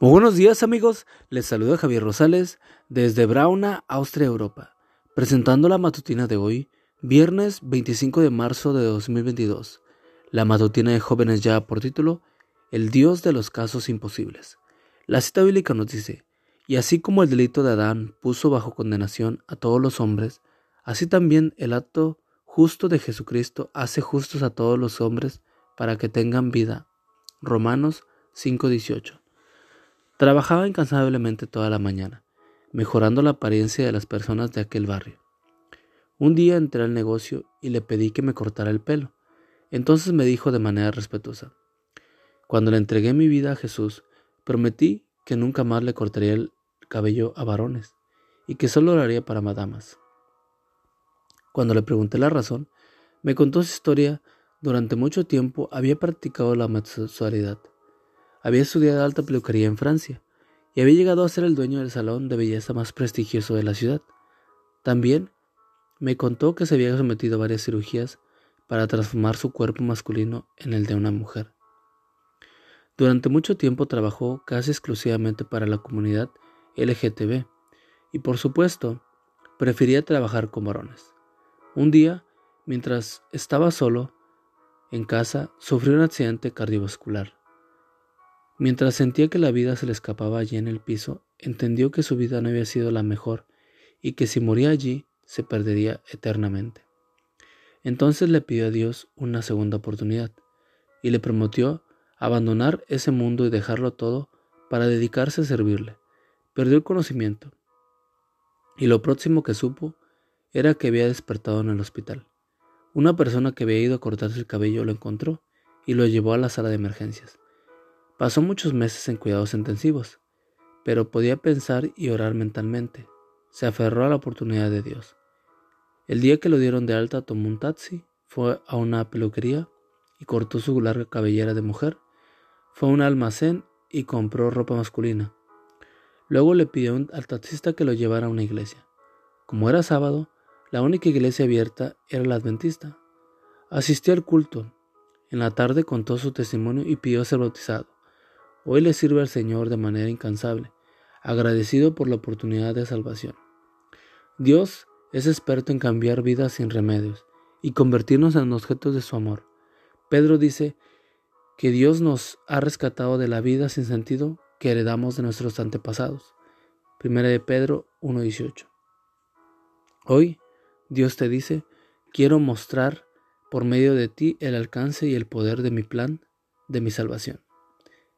Muy buenos días amigos, les saluda Javier Rosales desde Brauna, Austria, Europa, presentando la matutina de hoy, viernes 25 de marzo de 2022. La matutina de jóvenes ya por título, El Dios de los casos imposibles. La cita bíblica nos dice, y así como el delito de Adán puso bajo condenación a todos los hombres, así también el acto justo de Jesucristo hace justos a todos los hombres para que tengan vida. Romanos 5:18. Trabajaba incansablemente toda la mañana, mejorando la apariencia de las personas de aquel barrio. Un día entré al negocio y le pedí que me cortara el pelo. Entonces me dijo de manera respetuosa, Cuando le entregué mi vida a Jesús, prometí que nunca más le cortaría el cabello a varones y que solo lo haría para madamas. Cuando le pregunté la razón, me contó su historia. Durante mucho tiempo había practicado la homosexualidad. Había estudiado alta peluquería en Francia y había llegado a ser el dueño del salón de belleza más prestigioso de la ciudad. También me contó que se había sometido a varias cirugías para transformar su cuerpo masculino en el de una mujer. Durante mucho tiempo trabajó casi exclusivamente para la comunidad LGTB y por supuesto prefería trabajar con varones. Un día, mientras estaba solo en casa, sufrió un accidente cardiovascular. Mientras sentía que la vida se le escapaba allí en el piso, entendió que su vida no había sido la mejor y que si moría allí se perdería eternamente. Entonces le pidió a Dios una segunda oportunidad y le prometió abandonar ese mundo y dejarlo todo para dedicarse a servirle. Perdió el conocimiento y lo próximo que supo era que había despertado en el hospital. Una persona que había ido a cortarse el cabello lo encontró y lo llevó a la sala de emergencias. Pasó muchos meses en cuidados intensivos, pero podía pensar y orar mentalmente. Se aferró a la oportunidad de Dios. El día que lo dieron de alta tomó un taxi, fue a una peluquería y cortó su larga cabellera de mujer. Fue a un almacén y compró ropa masculina. Luego le pidió al taxista que lo llevara a una iglesia. Como era sábado, la única iglesia abierta era la adventista. Asistió al culto. En la tarde contó su testimonio y pidió ser bautizado. Hoy le sirve al Señor de manera incansable, agradecido por la oportunidad de salvación. Dios es experto en cambiar vidas sin remedios y convertirnos en objetos de su amor. Pedro dice que Dios nos ha rescatado de la vida sin sentido que heredamos de nuestros antepasados. Primera de Pedro 1.18. Hoy Dios te dice, quiero mostrar por medio de ti el alcance y el poder de mi plan de mi salvación.